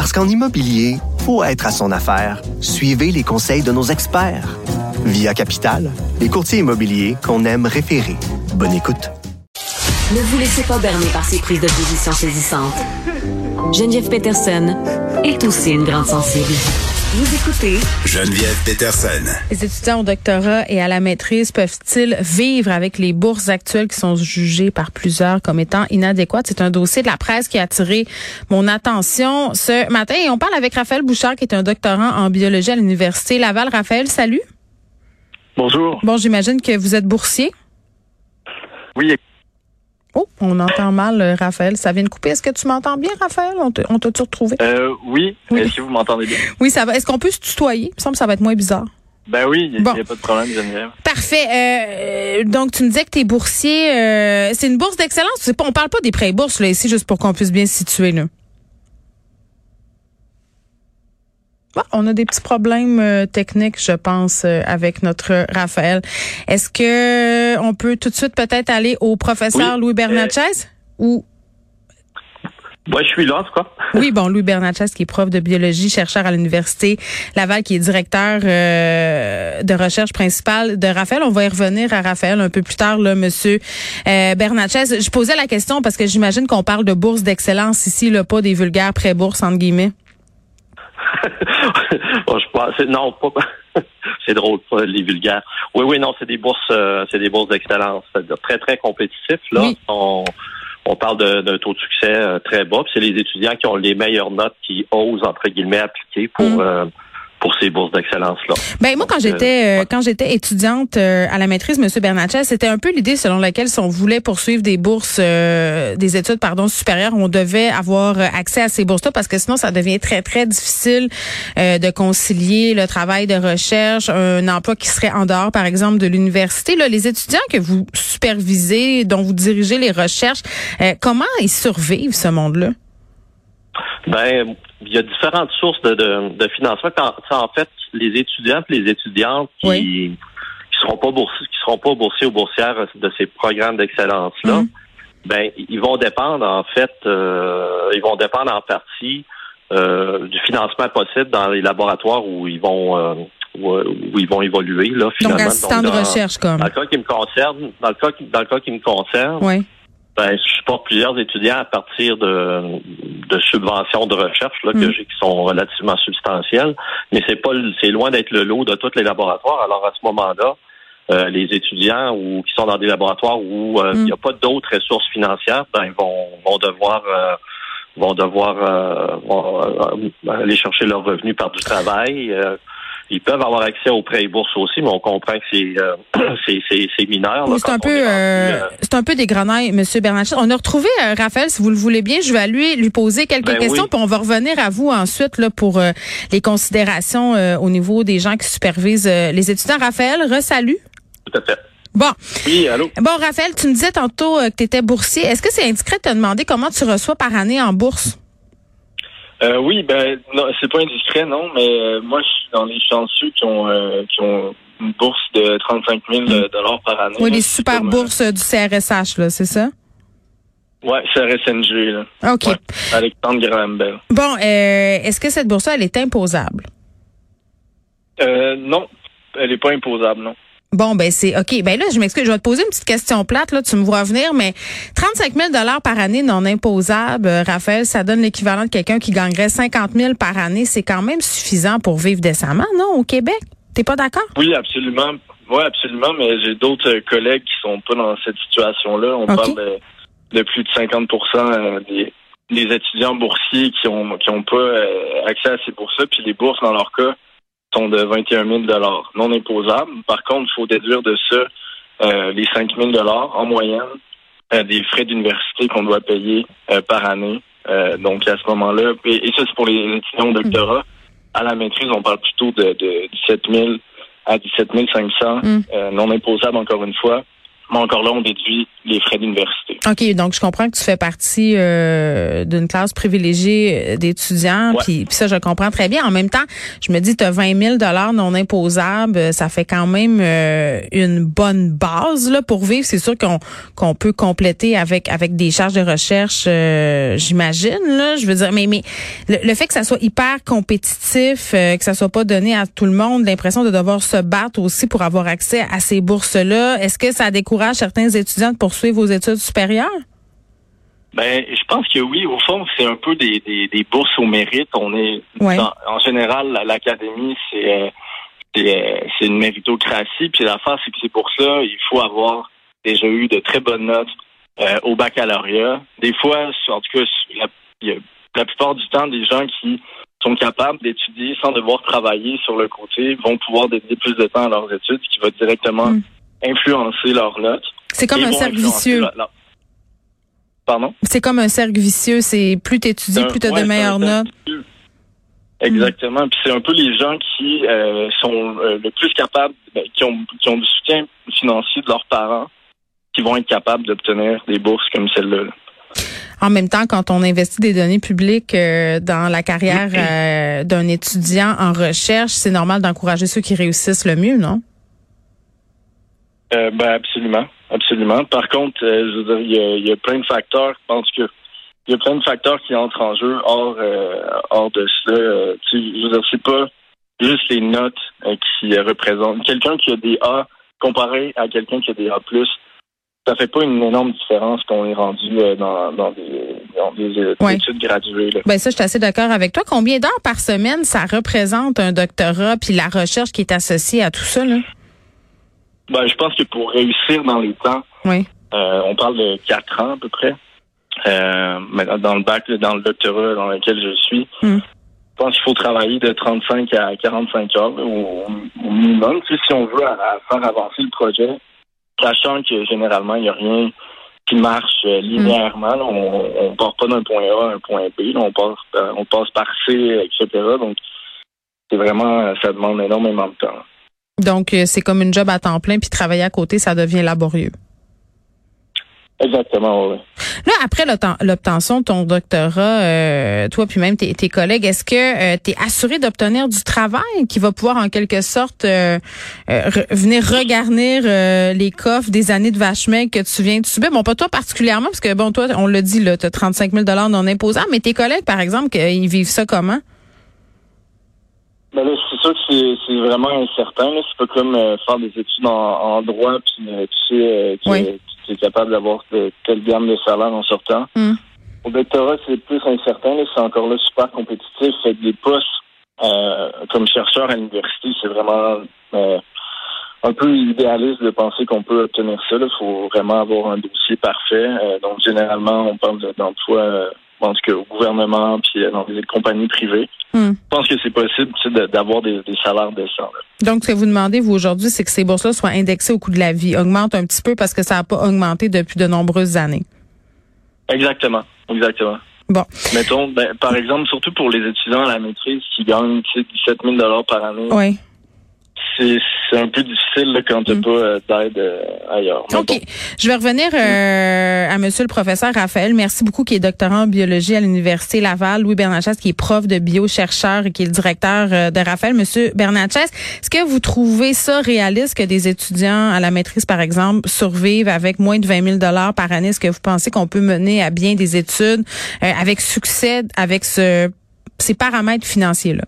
Parce qu'en immobilier, faut être à son affaire. Suivez les conseils de nos experts. Via Capital, les courtiers immobiliers qu'on aime référer. Bonne écoute. Ne vous laissez pas berner par ces prises de position saisissantes. Geneviève Peterson est aussi une grande sensible. Vous écoutez Geneviève Peterson. Les étudiants au doctorat et à la maîtrise peuvent-ils vivre avec les bourses actuelles qui sont jugées par plusieurs comme étant inadéquates? C'est un dossier de la presse qui a attiré mon attention ce matin. Et on parle avec Raphaël Bouchard, qui est un doctorant en biologie à l'Université Laval. Raphaël, salut. Bonjour. Bon, j'imagine que vous êtes boursier. Oui, Oh, on entend mal, euh, Raphaël. Ça vient de couper. Est-ce que tu m'entends bien, Raphaël? On t'a- on t'a-tu retrouvé? euh, oui. Oui. Est-ce que vous m'entendez bien? Oui, ça va. Est-ce qu'on peut se tutoyer? Il me semble que ça va être moins bizarre. Ben oui, il n'y Bon. a pas de problème, Geneviève. Parfait. Euh, donc, tu me disais que t'es boursier. euh, c'est une bourse d'excellence. On parle pas des prêts bourses là ici, juste pour qu'on puisse bien se situer là. Bon, on a des petits problèmes euh, techniques, je pense, euh, avec notre Raphaël. Est-ce que euh, on peut tout de suite peut-être aller au professeur Oui. Louis Bernatchez ou? Moi, je suis là, en tout cas. oui, bon, Louis Bernatchez, qui est prof de biologie, chercheur à l'Université Laval, qui est directeur euh, de recherche principale de Raphaël. On va y revenir à Raphaël un peu plus tard, là, monsieur euh, Bernatchez. Je posais la question parce que j'imagine qu'on parle de bourse d'excellence ici, là, pas des vulgaires pré-bourses, entre guillemets. Bon, je pense, c'est- non, pas. c'est drôle, pas les vulgaires. Oui, oui, non, c'est des bourses, euh, c'est des bourses d'excellence, c'est-à-dire très, très compétitifs. Là, Oui. on, on parle d'un taux de succès euh, très bas. puis C'est les étudiants qui ont les meilleures notes qui osent entre guillemets appliquer pour Mm. Pour ces bourses d'excellence là. Ben moi quand euh, j'étais euh, quand j'étais étudiante euh, à la maîtrise monsieur Bernatchez, c'était un peu l'idée selon laquelle si on voulait poursuivre des bourses euh, des études pardon supérieures, on devait avoir euh, accès à ces bourses-là parce que sinon ça devient très très difficile euh, de concilier le travail de recherche, un emploi qui serait en dehors par exemple de l'université. Là, les étudiants que vous supervisez, dont vous dirigez les recherches, euh, comment ils survivent ce monde-là? Ben, il y a différentes sources de, de, de financement. Quand, en fait, les étudiants et les étudiantes qui Oui. qui seront pas boursiers, qui seront pas boursiers ou boursières de ces programmes d'excellence là, Mhm. ben ils vont dépendre en fait, euh, ils vont dépendre en partie euh, du financement possible dans les laboratoires où ils vont euh, où, où ils vont évoluer là Donc finalement. assistant de dans- recherche comme. Dans le cas qui me concerne, dans le cas qui, dans le cas qui me concerne, Oui. Ben, je supporte plusieurs étudiants à partir de, de subventions de recherche là, que Mm. j'ai qui sont relativement substantielles, mais c'est pas le- c'est loin d'être le lot de tous les laboratoires. Alors à ce moment-là, euh, les étudiants ou qui sont dans des laboratoires où euh, il Mm. n'y a pas d'autres ressources financières, ben ils vont vont devoir euh, vont devoir euh, vont, euh, aller chercher leurs revenus par du travail. Ils peuvent avoir accès aux prêts et bourses aussi, mais on comprend que c'est euh, c'est mineur. c'est un peu, euh, euh, c'est un peu des grenailles, Monsieur Bernatchez. On a retrouvé euh, Raphaël, si vous le voulez bien. Je vais lui lui poser quelques Ben questions, oui. puis on va revenir à vous ensuite là pour euh, les considérations euh, au niveau des gens qui supervisent euh, les étudiants. Raphaël, resalut. tout à fait. Bon, Oui, allô? bon, Raphaël, tu me disais tantôt que tu étais boursier. Est-ce que c'est indiscret de te demander comment tu reçois par année en bourse? Euh, oui, ben non, c'est pas indiscret, non, mais euh, moi je suis dans les chanceux qui ont euh, qui ont une bourse de 35 000 dollars par année. Oui, les super comme, euh, bourses euh, du CRSH, là, c'est ça? Ouais, c'est RSNG, là. OK. Ouais, Alexandre Graham Bell. Bon, euh, est-ce que cette bourse-là, elle est imposable? Euh, non, elle est pas imposable, non. Bon, ben c'est OK. Ben là, je m'excuse, je vais te poser une petite question plate, là, tu me vois venir, mais 35 000 par année non imposable, euh, Raphaël, ça donne l'équivalent de quelqu'un qui gagnerait 50 000 par année. C'est quand même suffisant pour vivre décemment, non, au Québec? T'es pas d'accord? Oui, absolument. Oui, absolument, mais j'ai d'autres euh, collègues qui sont pas dans cette situation-là. On parle de, de plus de 50 euh, des, des étudiants boursiers qui ont qui ont pas accès à ces bourses-là, puis les bourses, dans leur cas, sont de 21 000 non imposables. Par contre, il faut déduire de ça euh, les 5 000 en moyenne euh, des frais d'université qu'on doit payer euh, par année Euh, donc à ce moment-là, et, et ça c'est pour les étudiants au doctorat. À la maîtrise, on parle plutôt de, de 17 000 à 17 500 Mm. euh, non imposables encore une fois. Mais encore là, on déduit les frais d'université. OK, donc je comprends que tu fais partie euh, d'une classe privilégiée euh, d'étudiants, puis, ça, je comprends très bien. En même temps, je me dis, tu as 20 000 non imposables, euh, ça fait quand même euh, une bonne base là pour vivre. C'est sûr qu'on qu'on peut compléter avec avec des charges de recherche, euh, j'imagine. Là, je veux dire, mais mais le, le fait que ça soit hyper compétitif, euh, que ça soit pas donné à tout le monde, l'impression de devoir se battre aussi pour avoir accès à ces bourses-là, est-ce que ça décourage certains étudiants de poursuivre vos études supérieures? Ben, je pense que oui. Au fond, c'est un peu des, des, des bourses au mérite. On est Ouais. dans- en général, la- l'académie, c'est euh, euh, c'est une méritocratie. Puis l'affaire, c'est que c'est pour ça, il faut avoir déjà eu de très bonnes notes euh, au baccalauréat. Des fois, en tout cas, la, la plupart du temps, des gens qui sont capables d'étudier sans devoir travailler sur le côté vont pouvoir dédier plus de temps à leurs études, ce qui va directement Mm. Influencer leurs notes. C'est comme un cercle vicieux. leur- leur- Pardon? C'est comme un cercle vicieux. C'est plus t'étudies, plus t'as ouais, de meilleures notes. vicieux. Exactement. Puis c'est un peu les gens qui euh, sont euh, le plus capables, ben, qui ont qui ont du soutien financier de leurs parents, qui vont être capables d'obtenir des bourses comme celle-là. là. En même temps, quand on investit des données publiques euh, dans la carrière euh, d'un étudiant en recherche, c'est normal d'encourager ceux qui réussissent le mieux, non? Euh, ben absolument, absolument. Par contre, euh, je veux dire, il y a, il y a plein de facteurs. Je pense que il y a plein de facteurs qui entrent en jeu hors euh, hors de ça. Euh, je veux dire, c'est pas juste les notes qui représentent. Quelqu'un qui a des A comparé à quelqu'un qui a des A+, ça fait pas une énorme différence qu'on est rendu dans, dans des, dans des Ouais. études graduées. Là. Ben ça, je suis assez d'accord avec toi. Combien d'heures par semaine ça représente un doctorat puis la recherche qui est associée à tout ça, là? Ben, je pense que pour réussir dans les temps, Oui. Euh, on parle de quatre ans à peu près. Euh, mais dans le bac, dans le doctorat dans lequel je suis, Mm. je pense qu'il faut travailler de 35 à 45 heures au, au minimum, tu sais, si on veut à- à faire avancer le projet, sachant que généralement, il n'y a rien qui marche euh, linéairement. là. on ne part pas d'un point A à un point B. là. on, passe, euh, on passe par C, etc. Donc, c'est vraiment, ça demande énormément de temps. Donc, euh, c'est comme une job à temps plein, puis travailler à côté, ça devient laborieux. Exactement, oui. Là, après l'obten- l'obtention de ton doctorat, euh, toi puis même tes, tes collègues, est-ce que tu es assuré d'obtenir du travail qui va pouvoir en quelque sorte euh, euh, re- venir regarnir euh, les coffres des années de vache maigre que tu viens de subir? Bon, pas toi particulièrement, parce que bon, toi, on l'a dit, là, tu as 35 000 non imposables, mais tes collègues, par exemple, ils vivent ça comment? Ben là, c'est sûr que c'est, c'est vraiment incertain. Là. C'est pas comme euh, faire des études en, en droit, puis euh, tu sais euh, que Oui. tu es capable d'avoir telle gamme de salaire en sortant. Hmm. Au doctorat, c'est plus incertain. Là. C'est encore là super compétitif. Fait que des postes euh, comme chercheur à l'université, c'est vraiment euh, un peu idéaliste de penser qu'on peut obtenir ça. Il faut vraiment avoir un dossier parfait. Euh, donc, généralement, on parle de- d'emploi, euh, en tout cas, au gouvernement, puis euh, dans des compagnies privées. Hmm. Je pense que c'est possible tu sais, de- d'avoir des, des salaires décents. là. Donc, ce que vous demandez, vous, aujourd'hui, c'est que ces bourses-là soient indexées au coût de la vie, augmentent un petit peu parce que ça n'a pas augmenté depuis de nombreuses années. Exactement, exactement. Bon. Mettons, ben, par exemple, surtout pour les étudiants à la maîtrise qui gagnent tu sais, 17 000 par année, Oui. C'est un peu difficile là, quand tu n'as pas euh, d'aide euh, ailleurs. OK. bon. Je vais revenir euh, à monsieur le professeur Raphaël. Merci beaucoup, qui est doctorant en biologie à l'Université Laval. Louis Bernatchez, qui est prof de biochercheur et qui est le directeur euh, de Raphaël. Monsieur Bernatchez, est-ce que vous trouvez ça réaliste que des étudiants à la maîtrise, par exemple, survivent avec moins de 20 000 par année? Est-ce que vous pensez qu'on peut mener à bien des études euh, avec succès, avec ce, ces paramètres financiers-là?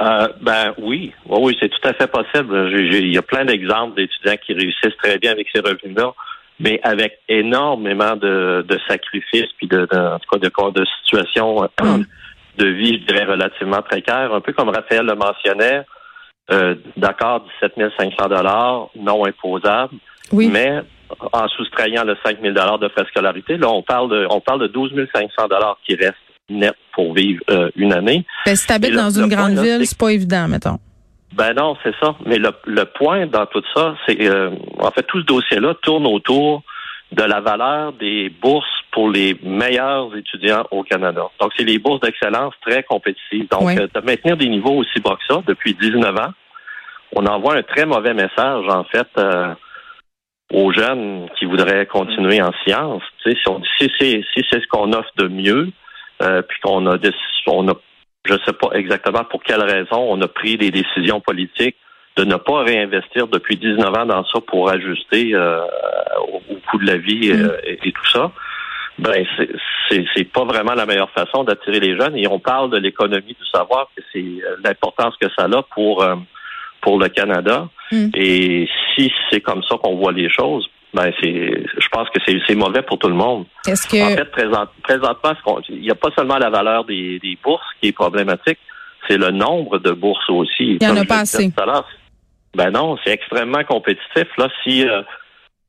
Euh, ben oui, oui, oui, c'est tout à fait possible. Il y a plein d'exemples d'étudiants qui réussissent très bien avec ces revenus-là, mais avec énormément de, de sacrifices puis de, de, en tout cas de, de situations euh, de vie, je dirais, relativement précaires. Un peu comme Raphaël le mentionnait, euh, d'accord, 17 500 dollars non imposables, Oui. mais en soustrayant le 5 000 dollars de frais scolarité, là, on parle de, on parle de 12 500 dollars qui restent net pour vivre euh, une année. Ben, si t'habites Et le- dans une grande ville, c'est- pas évident, mettons. Ben non, c'est ça. Mais le, le point dans tout ça, c'est euh, en fait tout ce dossier-là tourne autour de la valeur des bourses pour les meilleurs étudiants au Canada. Donc, c'est les bourses d'excellence très compétitives. Donc, Oui. euh, de maintenir des niveaux aussi bas que ça depuis 19 ans, on envoie un très mauvais message, en fait, euh, aux jeunes qui voudraient continuer en sciences. Tu sais, si, on, si c'est si c'est ce qu'on offre de mieux, euh, puis qu'on a, on a, je sais pas exactement pour quelle raison, on a pris des décisions politiques de ne pas réinvestir depuis 19 ans dans ça pour ajuster euh, au, au coût de la vie euh, et, et tout ça. Ben c'est- pas vraiment la meilleure façon d'attirer les jeunes. Et on parle de l'économie du savoir, que c'est l'importance que ça a pour pour le Canada. Mm. Et si c'est comme ça qu'on voit les choses, ben c'est je pense que c'est mauvais pour tout le monde. Est-ce En que fait, présent- présentement, il n'y a pas seulement la valeur des, des bourses qui est problématique, c'est le nombre de bourses aussi. Il y en a pas assez. Ben non, c'est extrêmement compétitif. Là, si euh,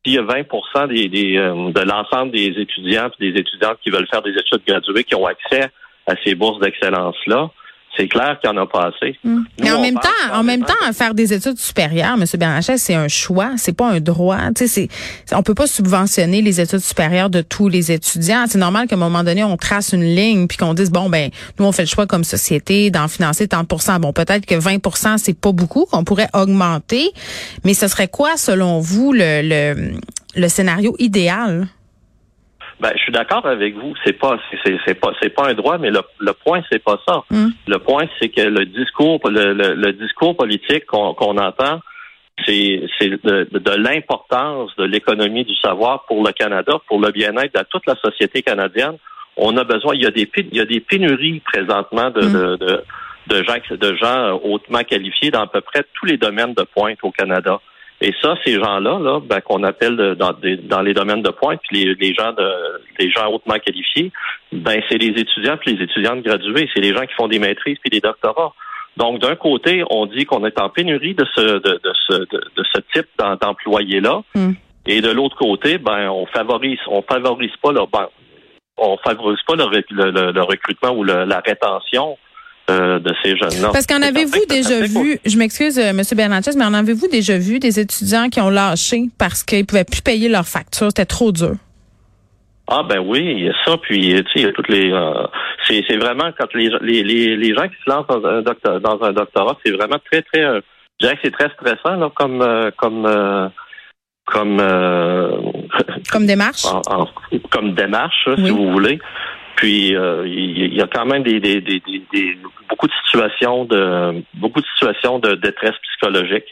s'il y a 20 des, des, euh, de l'ensemble des étudiants et des étudiantes qui veulent faire des études graduées qui ont accès à ces bourses d'excellence-là, c'est clair qu'il n'y en a pas assez. Hmm. Mais en même temps, en même temps, faire des études supérieures, M. Bernachet, c'est un choix, c'est pas un droit. Tu sais, on peut pas subventionner les études supérieures de tous les étudiants. C'est normal qu'à un moment donné, on trace une ligne puis qu'on dise bon ben, nous on fait le choix comme société d'en financer tant. Bon, peut-être que 20% c'est pas beaucoup, qu'on pourrait augmenter, mais ce serait quoi selon vous le le, le scénario idéal? Ben, je suis d'accord avec vous. C'est pas, c'est, c'est- pas, c'est pas un droit, mais le, le point, c'est pas ça. Mm. Le point, c'est que le discours, le, le- le discours politique qu'on, qu'on entend, c'est, c'est de, de l'importance de l'économie du savoir pour le Canada, pour le bien-être de toute la société canadienne. On a besoin. Il y a des, il y a des pénuries présentement de, Mm. de, de, de gens, de gens hautement qualifiés dans à peu près tous les domaines de pointe au Canada. Et ça, ces gens-là, là, ben, qu'on appelle dans, des- dans les domaines de pointe, puis les, les gens de les gens hautement qualifiés, ben c'est les étudiants puis les étudiantes graduées, c'est les gens qui font des maîtrises puis des doctorats. Donc, d'un côté, on dit qu'on est en pénurie de ce de, de ce de, de ce type d'em- d'employés-là, Mm. et de l'autre côté, ben on favorise on favorise pas leur ben, on favorise pas le, le- le- le recrutement ou le- la rétention euh, de ces jeunes-là. Parce qu'en avez-vous déjà vu, je m'excuse, euh, M. Bernatchez, mais en avez-vous déjà vu des étudiants qui ont lâché parce qu'ils pouvaient plus payer leurs factures? C'était trop dur? Ah ben oui, il y a ça, puis tu sais, il y a toutes les euh, c'est c'est vraiment quand les, les, les, les gens qui se lancent dans un doctorat, dans un doctorat, c'est vraiment très, très euh, je dirais que c'est très stressant là, comme comme comme Comme démarche? en- en- comme démarche, Oui. si vous voulez. Puis euh, il y a quand même des, des, des, des- des- beaucoup de situations de beaucoup de situations de détresse psychologique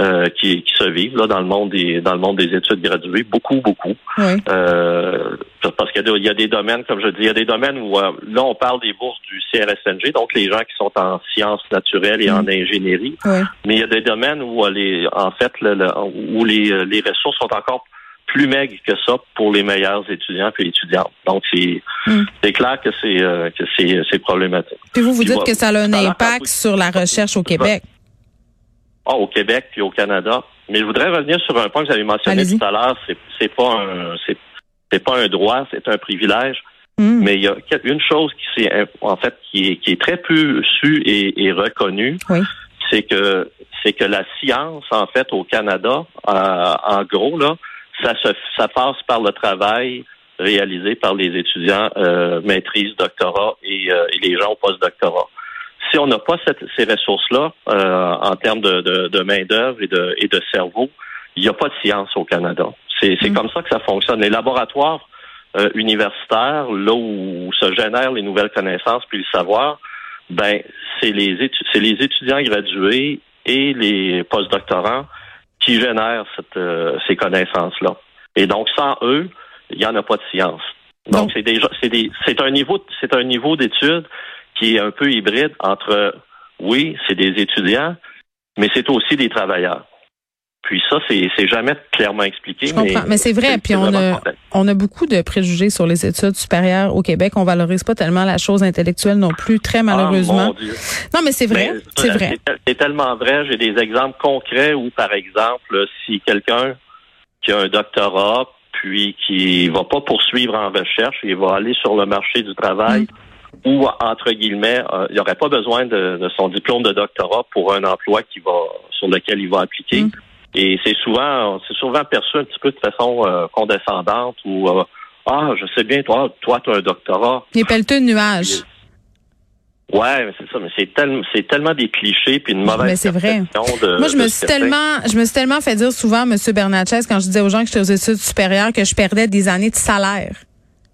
euh, qui, qui se vivent là dans le monde des dans le monde des études graduées, beaucoup beaucoup. Oui. Euh, parce qu'il y, a des- il y a des domaines, comme je dis, il y a des domaines où euh, là on parle des bourses du CRSNG, donc les gens qui sont en sciences naturelles et en ingénierie. Oui. Mais il y a des domaines où euh, les, en fait, le- le- où les, euh, les ressources sont encore plus maigres que ça pour les meilleurs étudiants et étudiantes. Donc c'est Mm. c'est clair que c'est euh, que c'est problématique. Puis vous, vous Puis dites que ça a un impact sur la recherche au Québec. Ah, au Québec puis au Canada. Mais je voudrais revenir sur un point que j'avais mentionné tout à l'heure. C'est pas un c'est c'est pas un droit, c'est un privilège. Hmm. Mais il y a une chose qui c'est en fait qui est, qui est très peu su et, et reconnue, Oui. c'est que c'est que la science en fait au Canada, euh, en gros là, ça se ça passe par le travail réalisé par les étudiants euh, maîtrise, doctorat et, euh, et les gens au post-doctorat. Si on n'a pas cette- ces ressources-là euh, en termes de, de, de main-d'œuvre et de, et de cerveau, il n'y a pas de science au Canada. C'est Mm. comme ça que ça fonctionne. Les laboratoires euh, universitaires, là où se génèrent les nouvelles connaissances puis le savoir, ben c'est les étu- les étudiants gradués et les postdoctorants qui génèrent cette, euh, ces connaissances-là. Et donc sans eux, il n'y en a pas de science. Donc Donc- c'est déjà c'est des c'est un niveau c'est un niveau d'étude qui est un peu hybride entre oui, c'est des étudiants, mais c'est aussi des travailleurs. Puis ça, c'est jamais clairement expliqué. Je. Mais c'est vrai, puis on a, on a beaucoup de préjugés sur les études supérieures au Québec. On valorise pas tellement la chose intellectuelle non plus, très Ah, malheureusement. non, mais c'est vrai, c'est vrai. tel- C'est tellement vrai. J'ai des exemples concrets où, par exemple, si quelqu'un qui a un doctorat, puis qui va pas poursuivre en recherche, il va aller sur le marché du travail, Mm. ou entre guillemets, euh, il n'aurait pas besoin de, de son diplôme de doctorat pour un emploi qui va sur lequel il va appliquer. Mm. Et c'est souvent, c'est souvent perçu un petit peu de façon euh, condescendante ou euh, ah, je sais bien, toi, toi, tu as un doctorat. Les pelleteux de nuages. Ouais, mais c'est ça, mais c'est tellement, c'est tellement des clichés puis une mauvaise Mais c'est vrai. de- Moi, je me suis tellement, je me suis tellement fait dire souvent, Monsieur Bernatchez, quand je disais aux gens que j'étais aux études supérieures, que je perdais des années de salaire.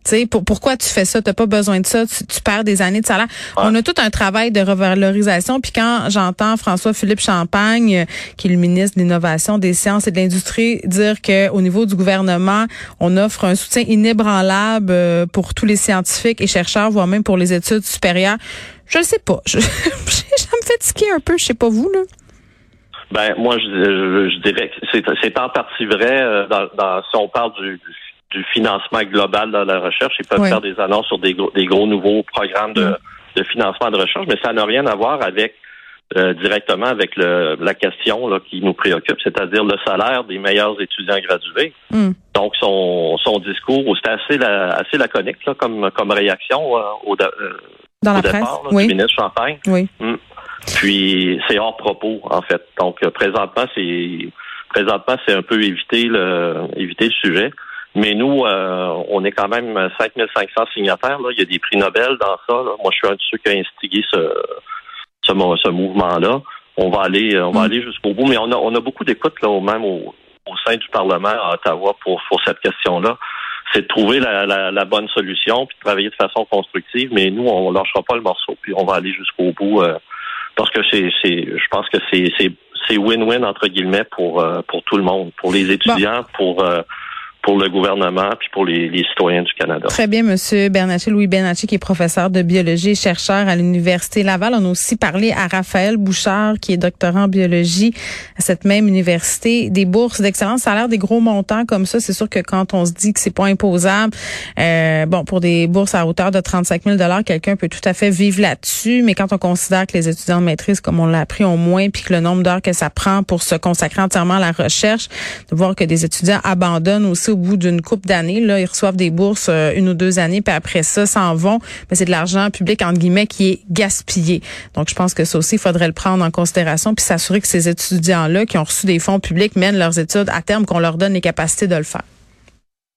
Tu sais, pour, pourquoi tu fais ça? T'as pas besoin de ça. Tu, tu perds des années de salaire. On a tout un travail de revalorisation. Puis quand j'entends François-Philippe Champagne, euh, qui est le ministre de l'Innovation, des Sciences et de l'Industrie, dire que au niveau du gouvernement, on offre un soutien inébranlable euh, pour tous les scientifiques et chercheurs, voire même pour les études supérieures, je le sais pas. Je, ça me fait tiquer un peu. Je sais pas vous, là. Ben, moi, je, je- je dirais que c'est, c'est en partie vrai euh, dans, dans- si on parle du, du financement global dans la recherche. Ils peuvent Oui. faire des annonces sur des gros, des gros nouveaux programmes de, de financement de recherche, mais ça n'a rien à voir avec euh, directement avec le, la question là, qui nous préoccupe, c'est-à-dire le salaire des meilleurs étudiants gradués. Hmm. Donc, son, son discours, c'était assez, la- assez laconique là, comme, comme réaction euh, au, de- euh, Dans au la presse. départ là, Oui. du ministre Champagne. Oui. Puis c'est hors propos en fait. Donc euh, présentement c'est présentement c'est un peu éviter le éviter le sujet. Mais nous euh, on est quand même 5500 signataires là. Il y a des prix Nobel dans ça. là. Moi je suis un de ceux qui a instigé ce ce, mo- ce mouvement là. On va aller on va Mm. aller jusqu'au bout. Mais on a on a beaucoup d'écoute là au même au, au sein du Parlement à Ottawa pour pour cette question là. C'est de trouver la, la, la bonne solution puis de travailler de façon constructive. Mais nous on lâchera pas le morceau puis on va aller jusqu'au bout. euh, parce que c'est, c'est, je pense que c'est, c'est, c'est win-win entre guillemets pour euh, pour tout le monde, pour les étudiants, pour euh, pour le gouvernement, puis pour les, les citoyens du Canada. Très bien, Monsieur Bernatchez, Louis Bernatchez, qui est professeur de biologie et chercheur à l'Université Laval. On a aussi parlé à Raphaël Bouchard, qui est doctorant en biologie à cette même université. Des bourses d'excellence, ça a l'air des gros montants comme ça. C'est sûr que quand on se dit que c'est pas imposable, euh, bon, pour des bourses à hauteur de 35 000 quelqu'un peut tout à fait vivre là-dessus. Mais quand on considère que les étudiants de maîtrise, comme on l'a appris, ont moins, puis que le nombre d'heures que ça prend pour se consacrer entièrement à la recherche, de voir que des étudiants abandonnent aussi au bout d'une couple d'années. Là, ils reçoivent des bourses euh, une ou deux années, puis après ça, s'en vont. Mais c'est de l'argent public, entre guillemets, qui est gaspillé. Donc, je pense que ça aussi, il faudrait le prendre en considération, puis s'assurer que ces étudiants-là qui ont reçu des fonds publics mènent leurs études à terme, qu'on leur donne les capacités de le faire.